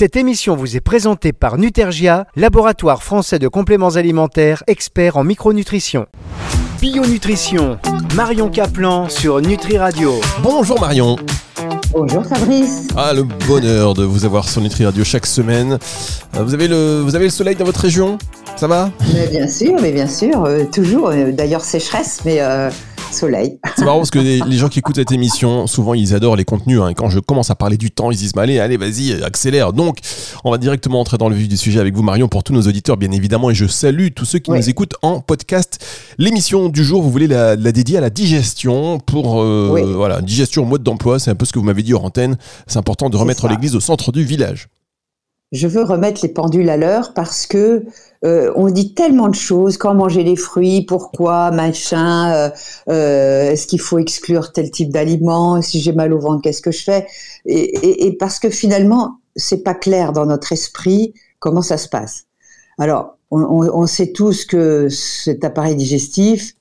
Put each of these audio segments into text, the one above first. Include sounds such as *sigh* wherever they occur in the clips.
Cette émission vous est présentée par Nutergia, laboratoire français de compléments alimentaires, expert en micronutrition. Bio-nutrition, Marion Caplan sur Nutri Radio. Bonjour Marion. Bonjour Fabrice. Ah, le bonheur de vous avoir sur Nutri Radio chaque semaine. Euh, Vous avez le, vous avez le soleil dans votre région? Ça va? Mais bien sûr, mais bien sûr, euh, toujours. euh, D'ailleurs sécheresse, mais euh, soleil. C'est marrant parce que les, les gens qui écoutent cette émission, souvent ils adorent les contenus. hein. Quand je commence à parler du temps, ils disent mais allez, allez, vas-y, accélère. Donc, on va directement entrer dans le vif du sujet avec vous, Marion, pour tous nos auditeurs, bien évidemment. Et je salue tous ceux qui Oui. nous écoutent en podcast. L'émission du jour, vous voulez la, la dédier à la digestion pour euh, Oui. voilà, digestion mode d'emploi. C'est un peu ce que vous m'avez dit hors antenne. C'est important de remettre l'église au centre du village. Je veux remettre les pendules à l'heure parce que euh, on dit tellement de choses. Quand manger les fruits, pourquoi, machin. euh, euh, Est-ce qu'il faut exclure tel type d'aliment Si j'ai mal au ventre, qu'est-ce que je fais? Et, parce que finalement, c'est pas clair dans notre esprit comment ça se passe. Alors, on, sait tous que cet appareil digestif,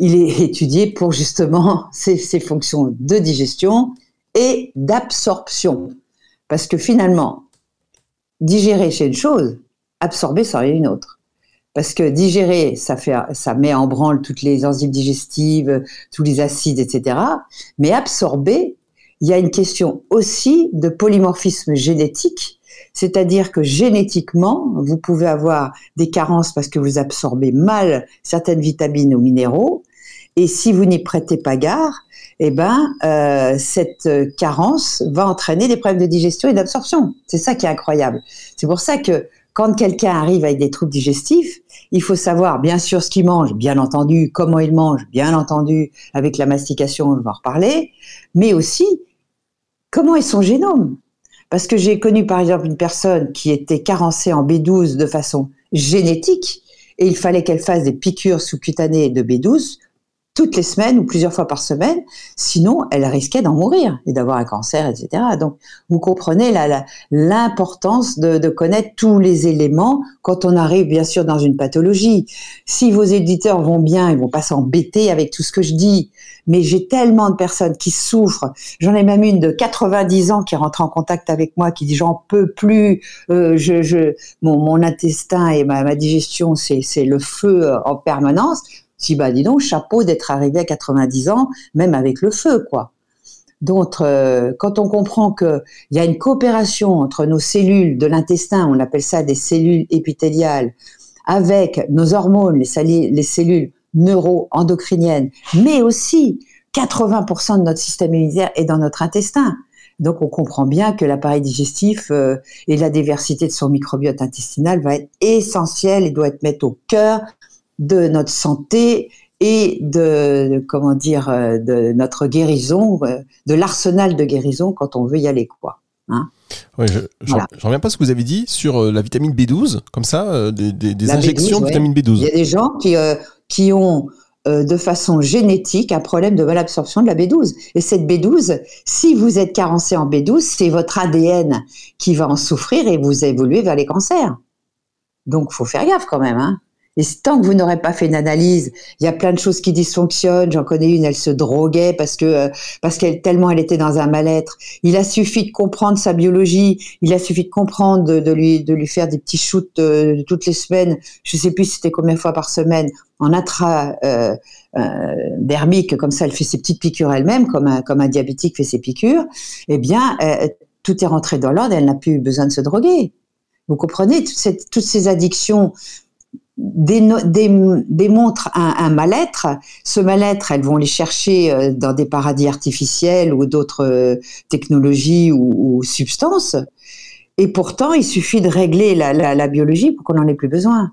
il est *laughs* étudié pour justement *laughs* ses fonctions de digestion et d'absorption. Parce que finalement, digérer, c'est une chose, absorber, c'en est une autre. Parce que digérer, ça, fait, ça met en branle toutes les enzymes digestives, tous les acides, etc. Mais absorber, il y a une question aussi de polymorphisme génétique, c'est-à-dire que génétiquement, vous pouvez avoir des carences parce que vous absorbez mal certaines vitamines ou minéraux, et si vous n'y prêtez pas garde, eh ben, euh, cette carence va entraîner des problèmes de digestion et d'absorption. C'est ça qui est incroyable. C'est pour ça que quand quelqu'un arrive avec des troubles digestifs, il faut savoir bien sûr ce qu'il mange, bien entendu, comment il mange, bien entendu, avec la mastication, on va en reparler, mais aussi comment est son génome? Parce que j'ai connu par exemple une personne qui était carencée en B12 de façon génétique et il fallait qu'elle fasse des piqûres sous-cutanées de B12 toutes les semaines ou plusieurs fois par semaine, sinon elle risquait d'en mourir et d'avoir un cancer, etc. Donc vous comprenez l'importance de, de connaître tous les éléments quand on arrive bien sûr dans une pathologie. Si vos éditeurs vont bien, ils vont pas s'embêter avec tout ce que je dis, mais j'ai tellement de personnes qui souffrent. J'en ai même une de 90 ans qui rentre en contact avec moi, qui dit j'en peux plus, euh, je, je, mon, mon intestin et ma, ma digestion, c'est le feu en permanence. Si bah dis donc, chapeau d'être arrivé à 90 ans, même avec le feu, quoi. Donc, euh, quand on comprend qu'il y a une coopération entre nos cellules de l'intestin, on appelle ça des cellules épithéliales, avec nos hormones, les, cellules neuro-endocriniennes, mais aussi 80% de notre système immunitaire est dans notre intestin. Donc, on comprend bien que l'appareil digestif euh, et la diversité de son microbiote intestinal va être essentiel et doit être mis au cœur de notre santé et de, comment dire euh, de notre guérison, euh, de l'arsenal de guérison quand on veut y aller quoi. Ouais, je j'en Voilà. j'en reviens pas à ce que vous avez dit sur euh, la vitamine B12, comme ça, des, des- des La B12, injections de ouais. vitamine Il B12. y a des gens qui euh, qui ont euh, de façon génétique un problème de malabsorption de la B12. Et cette B12, si vous êtes carencé en B12, c'est votre ADN qui va en souffrir et vous évoluez vers les cancers. Donc, faut faire gaffe quand même. Hein. Et tant que vous n'aurez pas fait une analyse, il y a plein de choses qui dysfonctionnent. J'en connais une, elle se droguait parce que euh, parce qu'elle tellement elle était dans un mal-être. Il a suffi de comprendre sa biologie. Il a suffi de comprendre de, lui de lui faire des petits shoots euh, toutes les semaines. Je sais plus c'était combien de fois par semaine en intra euh, euh, dermique, comme ça elle fait ses petites piqûres elle-même, comme un comme un diabétique fait ses piqûres. Eh bien, tout est rentré dans l'ordre. Elle n'a plus besoin de se droguer. Vous comprenez? Toutes, toutes ces addictions démontrent un, un mal-être. Ce mal-être, elles vont les chercher euh, dans des paradis artificiels ou d'autres euh, technologies ou, ou substances. Et pourtant, il suffit de régler la, la- la biologie pour qu'on n'en ait plus besoin.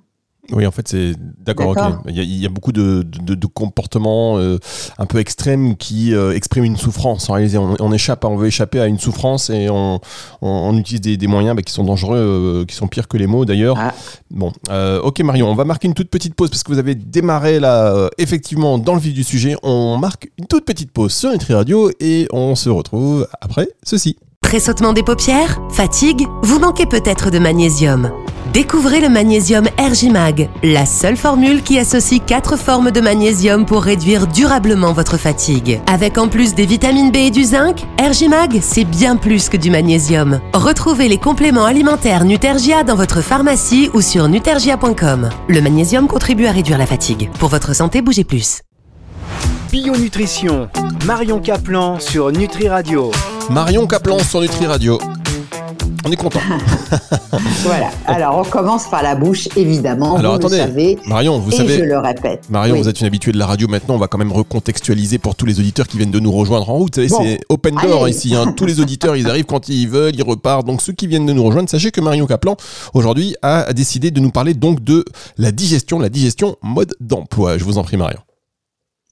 Oui, en fait, c'est d'accord. ok. D'accord. Il, y a, il y a beaucoup de, de- de comportements euh, un peu extrêmes qui euh, expriment une souffrance. En réalité, on, on échappe, on veut échapper à une souffrance et on, on- on utilise des, des moyens bah, qui sont dangereux, euh, qui sont pires que les mots d'ailleurs. Ah. Bon, euh, ok Marion, on va marquer une toute petite pause parce que vous avez démarré là, euh, effectivement, dans le vif du sujet. On marque une toute petite pause sur Nutri Radio et on se retrouve après ceci. Tressautement des paupières Fatigue Vous manquez peut-être de magnésium. Découvrez le magnésium Ergimag, la seule formule qui associe quatre formes de magnésium pour réduire durablement votre fatigue. Avec en plus des vitamines B et du zinc, Ergimag, c'est bien plus que du magnésium. Retrouvez les compléments alimentaires Nutergia dans votre pharmacie ou sur nutergia.com. Le magnésium contribue à réduire la fatigue. Pour votre santé, bougez plus. Bio Nutrition, Marion Caplan sur Nutri Radio. Marion Caplan sur Nutri Radio. On est content. *laughs* voilà. Alors, on commence par la bouche, évidemment. Alors, vous attendez. le savez. Marion, vous et savez. je le répète. Marion, Oui. vous êtes une habituée de la radio maintenant. On va quand même recontextualiser pour tous les auditeurs qui viennent de nous rejoindre en route. Vous savez, Bon. c'est open door Allez. ici. hein. Tous les auditeurs, ils arrivent quand ils veulent, ils repartent. Donc, ceux qui viennent de nous rejoindre, sachez que Marion Caplan, aujourd'hui, a décidé de nous parler donc de la digestion, la digestion mode d'emploi. Je vous en prie, Marion.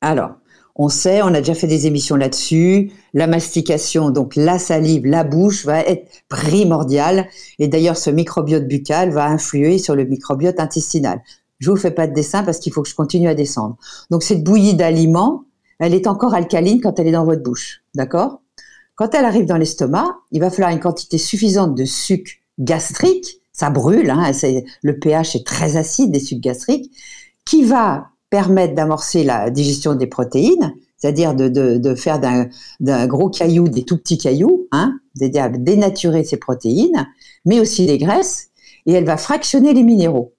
Alors, on sait, on a déjà fait des émissions là-dessus. La mastication, donc la salive, la bouche, va être primordiale. Et d'ailleurs, ce microbiote buccal va influer sur le microbiote intestinal. Je vous fais pas de dessin parce qu'il faut que je continue à descendre. Donc, cette bouillie d'aliments, elle est encore alcaline quand elle est dans votre bouche. D'accord? Quand elle arrive dans l'estomac, il va falloir une quantité suffisante de sucre gastrique. Ça brûle, hein, le pH est très acide des sucres gastriques, qui va permettre d'amorcer la digestion des protéines, c'est-à-dire de, faire d'un gros caillou des tout petits cailloux, hein, c'est-à-dire dénaturer ces protéines, mais aussi les graisses, et elle va fractionner les minéraux.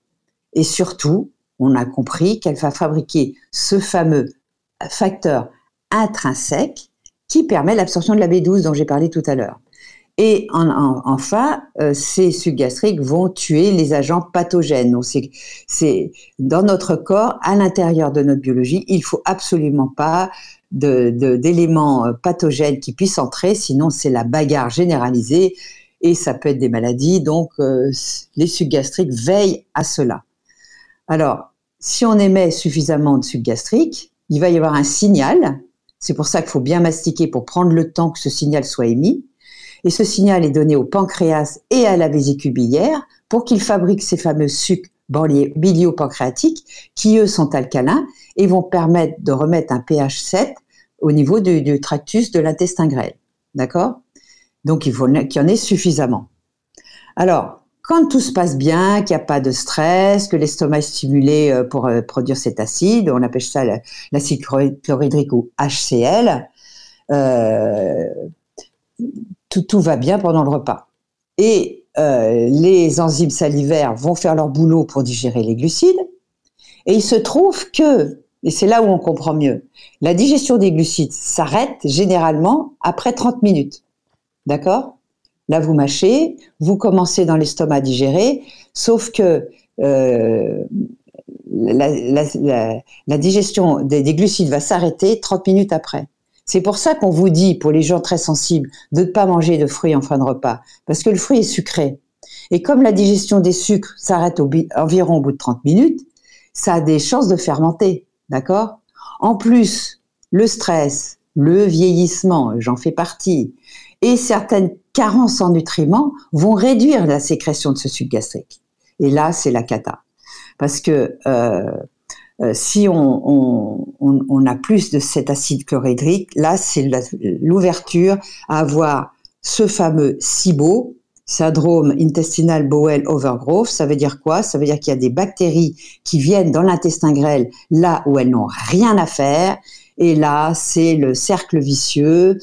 Et surtout, on a compris qu'elle va fabriquer ce fameux facteur intrinsèque qui permet l'absorption de la B12 dont j'ai parlé tout à l'heure. Et en- en- enfin, euh, ces sucs gastriques vont tuer les agents pathogènes. C'est, dans notre corps, à l'intérieur de notre biologie, il faut absolument pas d'éléments euh, pathogènes qui puissent entrer, sinon c'est la bagarre généralisée et ça peut être des maladies. Donc, euh, les sucs gastriques veillent à cela. Alors, si on émet suffisamment de sucs gastriques, il va y avoir un signal. C'est pour ça qu'il faut bien mastiquer pour prendre le temps que ce signal soit émis. Et ce signal est donné au pancréas et à la vésicule biliaire pour qu'ils fabriquent ces fameux sucs bilio-pancréatiques qui, eux, sont alcalins et vont permettre de remettre un pH 7 au niveau du, du tractus de l'intestin grêle. D'accord? Donc, il faut qu'il y en ait suffisamment. Alors, quand tout se passe bien, qu'il n'y a pas de stress, que l'estomac est stimulé euh, pour euh, produire cet acide, on appelle ça la- l'acide chlorhyd- chlorhydrique ou HCl, euh, tout, va bien pendant le repas. Et euh, les enzymes salivaires vont faire leur boulot pour digérer les glucides. Et il se trouve que, et c'est là où on comprend mieux, la digestion des glucides s'arrête généralement après 30 minutes. D'accord? Là, vous mâchez, vous commencez dans l'estomac à digérer, sauf que euh, la, digestion des, des glucides va s'arrêter 30 minutes après. C'est pour ça qu'on vous dit, pour les gens très sensibles, de ne pas manger de fruits en fin de repas, parce que le fruit est sucré. Et comme la digestion des sucres s'arrête environ au bout de 30 minutes, ça a des chances de fermenter, d'accord? En plus, le stress, le vieillissement, j'en fais partie, et certaines carences en nutriments vont réduire la sécrétion de ce sucre gastrique. Et là, c'est la cata. Parce que euh, si on, on, on, on a plus de cet acide chlorhydrique, là, c'est l'ouverture à avoir ce fameux SIBO, syndrome intestinal bowel overgrowth. Ça veut dire quoi? Ça veut dire qu'il y a des bactéries qui viennent dans l'intestin grêle là où elles n'ont rien à faire. Et là, c'est le cercle vicieux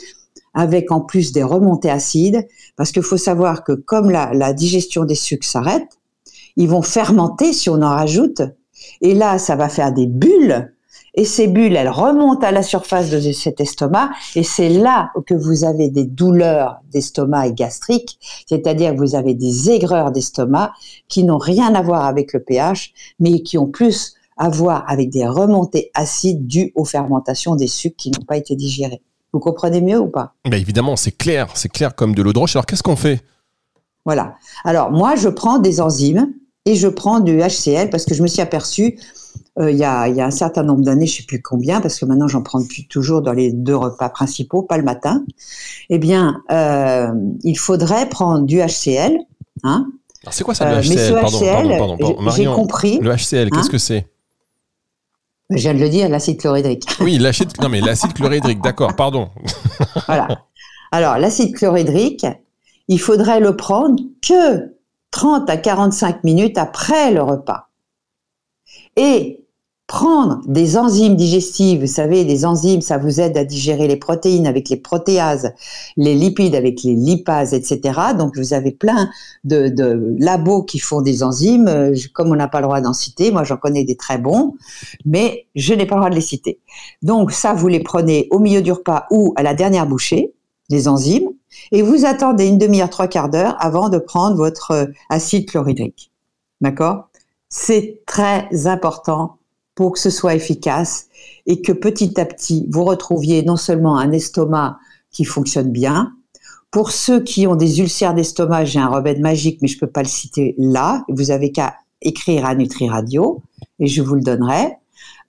avec en plus des remontées acides, parce qu'il faut savoir que comme la, la digestion des sucres s'arrête, ils vont fermenter si on en rajoute, et là, ça va faire des bulles, et ces bulles, elles remontent à la surface de cet estomac, et c'est là que vous avez des douleurs d'estomac et gastriques, c'est-à-dire que vous avez des aigreurs d'estomac qui n'ont rien à voir avec le pH, mais qui ont plus à voir avec des remontées acides dues aux fermentations des sucres qui n'ont pas été digérés. Vous comprenez mieux ou pas? Bah, évidemment, c'est clair, c'est clair comme de l'eau de roche. Alors qu'est-ce qu'on fait? Voilà. Alors moi, je prends des enzymes et je prends du HCl parce que je me suis aperçu euh, il y, a, il y a un certain nombre d'années, je sais plus combien, parce que maintenant j'en prends depuis toujours dans les deux repas principaux, pas le matin. Eh bien, euh, il faudrait prendre du HCl. Hein Alors, C'est quoi ça le Euh, mais HCl ce Pardon, HCl, pardon, pardon, pardon. j'ai compris. Le HCl, qu'est-ce Hein que c'est? Je viens de le dire, l'acide chlorhydrique. *laughs* Oui, l'acide, non mais l'acide chlorhydrique, d'accord, pardon. Voilà. Alors, l'acide chlorhydrique, il faudrait le prendre que 30 à 45 minutes après le repas. Et prendre des enzymes digestives, vous savez, les enzymes, ça vous aide à digérer les protéines avec les protéases, les lipides avec les lipases, etc. Donc vous avez plein de, de labos qui font des enzymes. Euh, comme on n'a pas le droit d'en citer, moi j'en connais des très bons, mais je n'ai pas le droit de les citer. Donc ça, vous les prenez au milieu du repas ou à la dernière bouchée, les enzymes, et vous attendez une demi-heure, trois quarts d'heure avant de prendre votre euh, acide chlorhydrique. D'accord? C'est très important pour que ce soit efficace et que petit à petit, vous retrouviez non seulement un estomac qui fonctionne bien, pour ceux qui ont des ulcères d'estomac, j'ai un remède magique, mais je ne peux pas le citer là. Vous avez qu'à écrire à Nutri Radio et je vous le donnerai.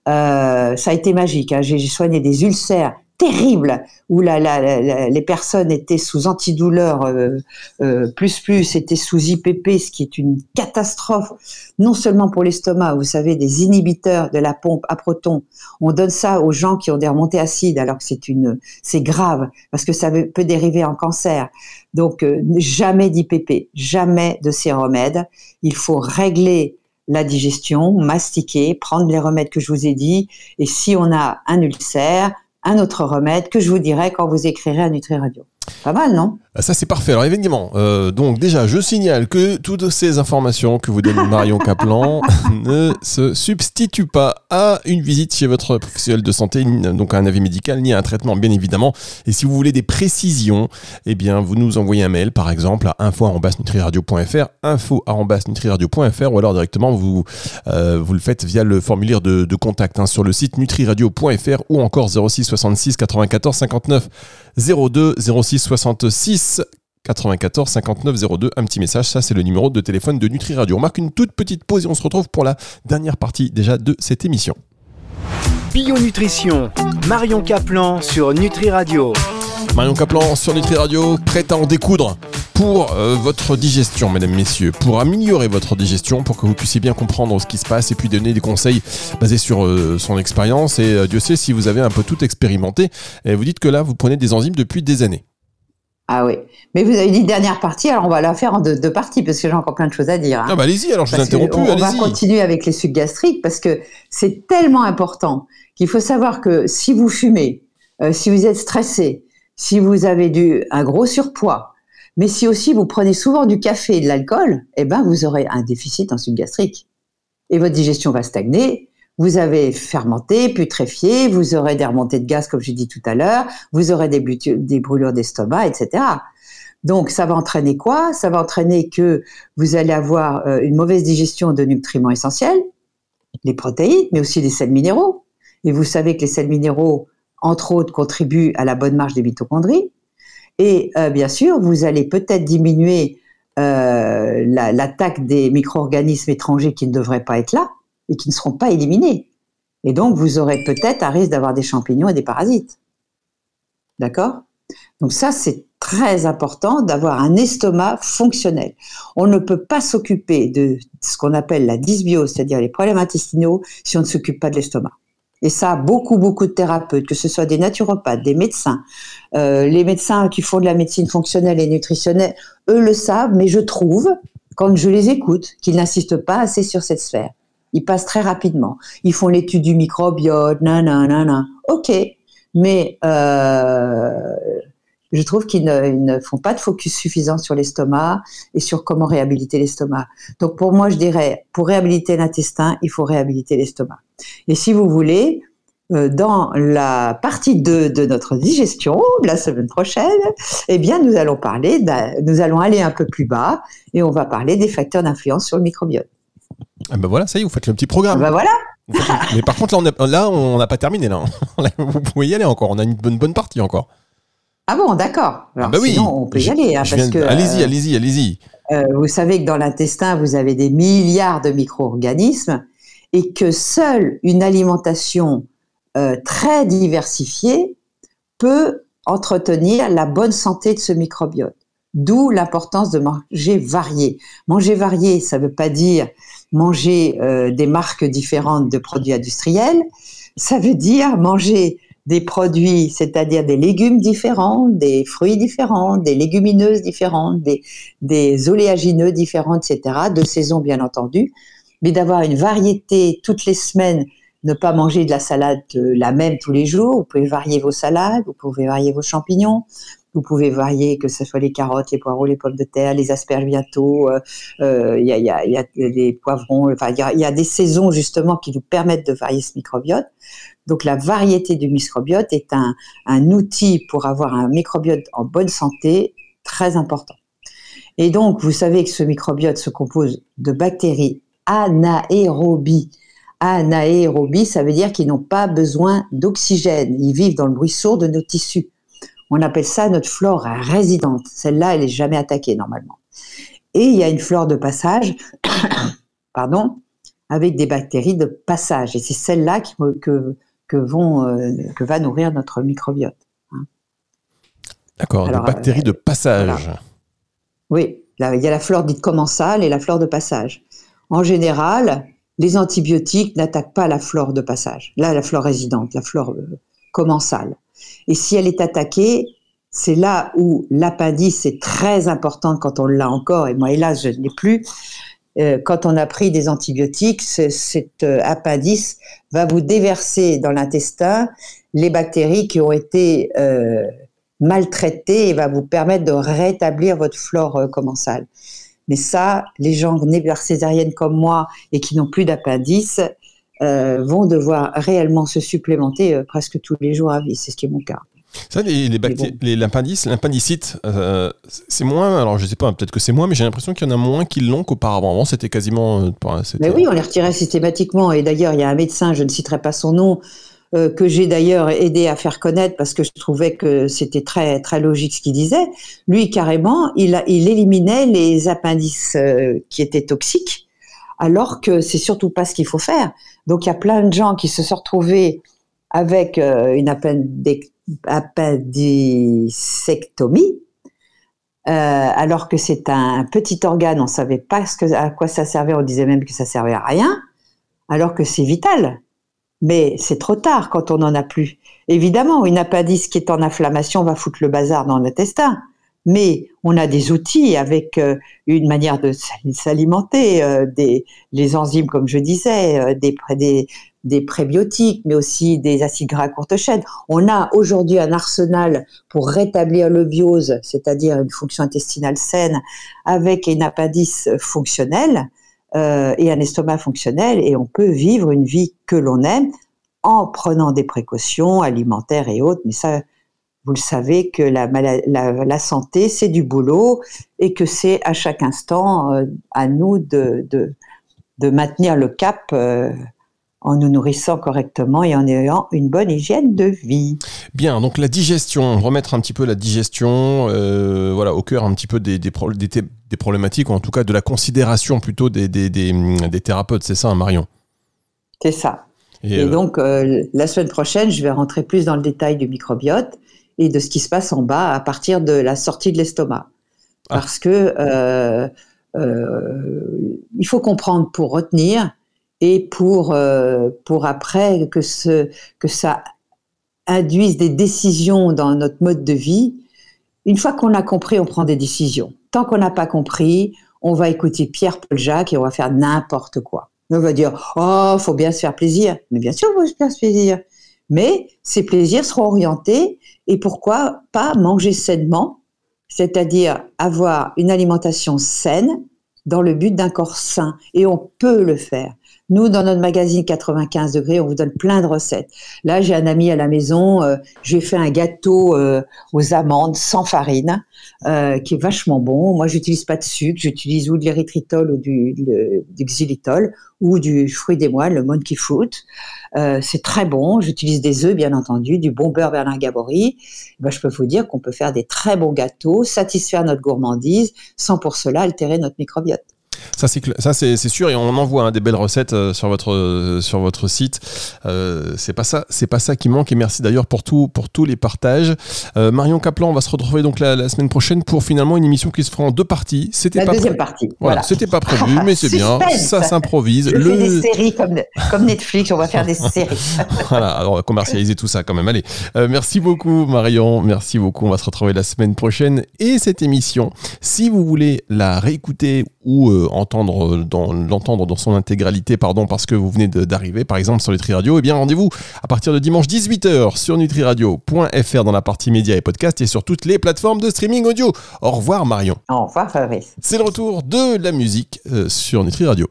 Euh, ça a été magique. Hein. J'ai soigné des ulcères terrible où la, la, les personnes étaient sous antidouleur euh, euh, plus plus, étaient sous IPP, ce qui est une catastrophe, non seulement pour l'estomac, vous savez, des inhibiteurs de la pompe à protons. On donne ça aux gens qui ont des remontées acides, alors que c'est une, c'est grave parce que ça peut dériver en cancer. Donc euh, jamais d'IPP, jamais de ces remèdes. Il faut régler la digestion, mastiquer, prendre les remèdes que je vous ai dit. Et si on a un ulcère, un autre remède que je vous dirai quand vous écrirez à Nutri Radio. Pas mal, non? Ça, c'est parfait. Alors, évidemment, euh, donc déjà, je signale que toutes ces informations que vous donne Marion Kaplan *laughs* ne se substituent pas à une visite chez votre professionnel de santé, donc à un avis médical, ni à un traitement, bien évidemment. Et si vous voulez des précisions, eh bien, vous nous envoyez un mail, par exemple, à info.nutriradio.fr, info.nutriradio.fr, ou alors directement, vous, euh, vous le faites via le formulaire de, contact hein, sur le site nutriradio.fr ou encore 06 66 94 59 02 06 66 94 59 02. Un petit message, ça c'est le numéro de téléphone de Nutri Radio. On marque une toute petite pause et on se retrouve pour la dernière partie déjà de cette émission. Bio Nutrition, Marion Caplan sur Nutri Radio. Marion Caplan sur Nutri Radio, prête à en découdre pour euh, votre digestion, mesdames, messieurs, pour améliorer votre digestion, pour que vous puissiez bien comprendre ce qui se passe et puis donner des conseils basés sur euh, son expérience. Et euh, Dieu sait si vous avez un peu tout expérimenté. Et vous dites que là, vous prenez des enzymes depuis des années. Ah oui. Mais vous avez dit dernière partie, alors on va la faire en deux, parties parce que j'ai encore plein de choses à dire. Hein. Ah bah allez-y, alors je vous interromps On, on va continuer avec les sucs gastriques parce que c'est tellement important qu'il faut savoir que si vous fumez, si vous êtes stressé, si vous avez du, un gros surpoids, mais si aussi vous prenez souvent du café et de l'alcool, eh ben vous aurez un déficit en sucre gastrique. Et votre digestion va stagner, vous avez fermenté, putréfié, vous aurez des remontées de gaz, comme j'ai dit tout à l'heure, vous aurez des, brûlures d'estomac, etc. Donc, ça va entraîner quoi? Ça va entraîner que vous allez avoir euh, une mauvaise digestion de nutriments essentiels, les protéines, mais aussi les sels minéraux. Et vous savez que les sels minéraux, entre autres, contribuent à la bonne marche des mitochondries. Et euh, bien sûr, vous allez peut-être diminuer euh, l'attaque des micro-organismes étrangers qui ne devraient pas être là et qui ne seront pas éliminés. Et donc, vous aurez peut-être un risque d'avoir des champignons et des parasites. D'accord? Donc ça, c'est très important d'avoir un estomac fonctionnel. On ne peut pas s'occuper de ce qu'on appelle la dysbiose, c'est-à-dire les problèmes intestinaux, si on ne s'occupe pas de l'estomac. Et ça, beaucoup, beaucoup de thérapeutes, que ce soit des naturopathes, des médecins, euh, les médecins qui font de la médecine fonctionnelle et nutritionnelle, eux le savent, mais je trouve, quand je les écoute, qu'ils n'insistent pas assez sur cette sphère. Ils passent très rapidement. Ils font l'étude du microbiote, nanana. Ok, mais euh, je trouve qu'ils ne, font pas de focus suffisant sur l'estomac et sur comment réhabiliter l'estomac. Donc pour moi, je dirais, pour réhabiliter l'intestin, il faut réhabiliter l'estomac. Et si vous voulez, euh, dans la partie 2 de notre digestion, la semaine prochaine, eh bien, nous allons parler, nous allons aller un peu plus bas et on va parler des facteurs d'influence sur le microbiote. Ah ben voilà, ça y est, vous faites le petit programme. Ben voilà. Mais par contre, là, on n'a pas terminé. *laughs* Là. vous pouvez y aller encore. On a une bonne, bonne partie encore. Ah bon, d'accord. Ah bah oui, sinon, on peut y aller. Hein, allez-y, euh, allez-y, allez-y. Euh, vous savez que dans l'intestin, vous avez des milliards de micro-organismes et que seule une alimentation euh, très diversifiée peut entretenir la bonne santé de ce microbiote. D'où l'importance de manger varié. Manger varié, ça ne veut pas dire manger des marques différentes de produits industriels, ça veut dire manger des produits, c'est-à-dire des légumes différents, des fruits différents, des légumineuses différentes, des, des oléagineux différents, etc., de saison bien entendu, mais d'avoir une variété toutes les semaines, ne pas manger de la salade la même tous les jours, vous pouvez varier vos salades, vous pouvez varier vos champignons, vous pouvez varier, que ce soit les carottes, les poireaux, les pommes de terre, les asperges bientôt. Euh, euh, il y, a, y, des poivrons. Enfin, il y a, des saisons justement qui nous permettent de varier ce microbiote. Donc la variété du microbiote est un, un outil pour avoir un microbiote en bonne santé très important. Et donc, vous savez que ce microbiote se compose de bactéries anaérobies. Anaérobie, ça veut dire qu'ils n'ont pas besoin d'oxygène. Ils vivent dans le bruit sourd de nos tissus. On appelle ça notre flore résidente. Celle-là, elle est jamais attaquée normalement. Et il y a une flore de passage, *coughs* pardon, avec des bactéries de passage. Et c'est celle-là que, que, vont, euh, que va nourrir notre microbiote. Hein. D'accord, des bactéries de passage. Oui, il y a la flore dite commensale et la flore de passage. En général, les antibiotiques n'attaquent pas la flore de passage. Là, la flore résidente, la flore euh, commensale. Et si elle est attaquée, c'est là où l'appendice est très importante quand on l'a encore, et moi hélas je ne l'ai plus. Euh, quand on a pris des antibiotiques, cet euh, appendice va vous déverser dans l'intestin les bactéries qui ont été euh, maltraitées et va vous permettre de rétablir votre flore commensale. Mais ça, les gens nés césarienne comme moi et qui n'ont plus d'appendice, euh, vont devoir réellement se supplémenter euh, presque tous les jours à vie. C'est ce qui est mon cas. Ça, les, les, l'appendice, l'appendicite, euh, c'est moins. Alors, je sais pas, peut-être que c'est moins, mais j'ai l'impression qu'il y en a moins qui l'ont qu'auparavant. Avant, c'était quasiment. Mais oui, on les retirait systématiquement. Et d'ailleurs, il y a un médecin, je ne citerai pas son nom, que j'ai d'ailleurs aidé à faire connaître parce que je trouvais que c'était très très logique ce qu'il disait. Lui, carrément, il, il éliminait les appendices qui étaient toxiques, alors que c'est surtout pas ce qu'il faut faire. Donc il y a plein de gens qui se sont retrouvés avec euh, une appendicectomie, euh, alors que c'est un petit organe, on savait pas à quoi ça servait, on disait même que ça servait à rien, alors que c'est vital. Mais c'est trop tard quand on n'en a plus. Évidemment, une appendice qui est en inflammation va foutre le bazar dans l'intestin mais on a des outils avec euh, une manière de s'alimenter, euh, des les enzymes comme je disais, euh, des, prébiotiques, mais aussi des acides gras à courte chaîne. On a aujourd'hui un arsenal pour rétablir le biose, c'est-à-dire une fonction intestinale saine, avec une appendice fonctionnelle et un estomac fonctionnel, et on peut vivre une vie que l'on aime en prenant des précautions alimentaires et autres. Mais ça, vous le savez que la, la, santé, c'est du boulot et que c'est à chaque instant euh, à nous de, de, de, maintenir le cap euh, en nous nourrissant correctement et en ayant une bonne hygiène de vie. Bien, donc la digestion, remettre un petit peu la digestion euh, voilà, au cœur un petit peu des, des, des, problématiques, ou en tout cas de la considération plutôt des, des thérapeutes, c'est ça, hein, Marion? C'est ça. Et, donc, la semaine prochaine, je vais rentrer plus dans le détail du microbiote et de ce qui se passe en bas à partir de la sortie de l'estomac. Ah. Parce que euh, euh, il faut comprendre pour retenir et pour, euh, pour après que, ce, que ça induise des décisions dans notre mode de vie. Une fois qu'on a compris, on prend des décisions. Tant qu'on n'a pas compris, on va écouter Pierre-Paul Jacques et on va faire n'importe quoi. On va dire, oh, faut bien se faire plaisir. Mais bien sûr, faut se faire plaisir. Mais ces plaisirs seront orientés et pourquoi pas manger sainement, c'est-à-dire avoir une alimentation saine dans le but d'un corps sain. Et on peut le faire. Nous, dans notre magazine 95 degrés, on vous donne plein de recettes. Là, j'ai un ami à la maison, euh, j'ai fait un gâteau euh, aux amandes sans farine, euh, qui est vachement bon. Moi, j'utilise pas de sucre, j'utilise ou de l'érythritol ou du, xylitol ou du fruit des moines, le monkey fruit. c'est très bon. J'utilise des œufs, bien entendu, du bon beurre Bernard Gabory. Ben, je peux vous dire qu'on peut faire des très bons gâteaux, satisfaire notre gourmandise, sans pour cela altérer notre microbiote. Ça c'est ça c'est sûr et on envoie hein, des belles recettes euh, sur votre euh, sur votre site. Euh, c'est pas ça c'est pas ça qui manque et merci d'ailleurs pour tout pour tous les partages. Marion Caplan, on va se retrouver donc la, semaine prochaine pour finalement une émission qui se fera en deux parties. C'était la deuxième partie. Voilà, c'était pas prévu mais c'est *laughs* bien. Ça s'improvise. Le... des séries comme, comme Netflix, on va faire des séries. *laughs* voilà, alors on va commercialiser tout ça quand même. Allez, merci beaucoup Marion, merci beaucoup. On va se retrouver la semaine prochaine et cette émission, si vous voulez la réécouter ou entendre dans l'entendre dans son intégralité, pardon, parce que vous venez d'arriver, par exemple, sur Nutri Radio, et eh bien rendez-vous à partir de dimanche 18h sur nutriradio.fr dans la partie médias et podcast et sur toutes les plateformes de streaming audio. Au revoir Marion. Au revoir Fabrice. C'est le retour de la musique euh, sur Nutri Radio.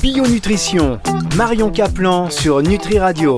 Bio Nutrition, Marion Caplan sur Nutri Radio.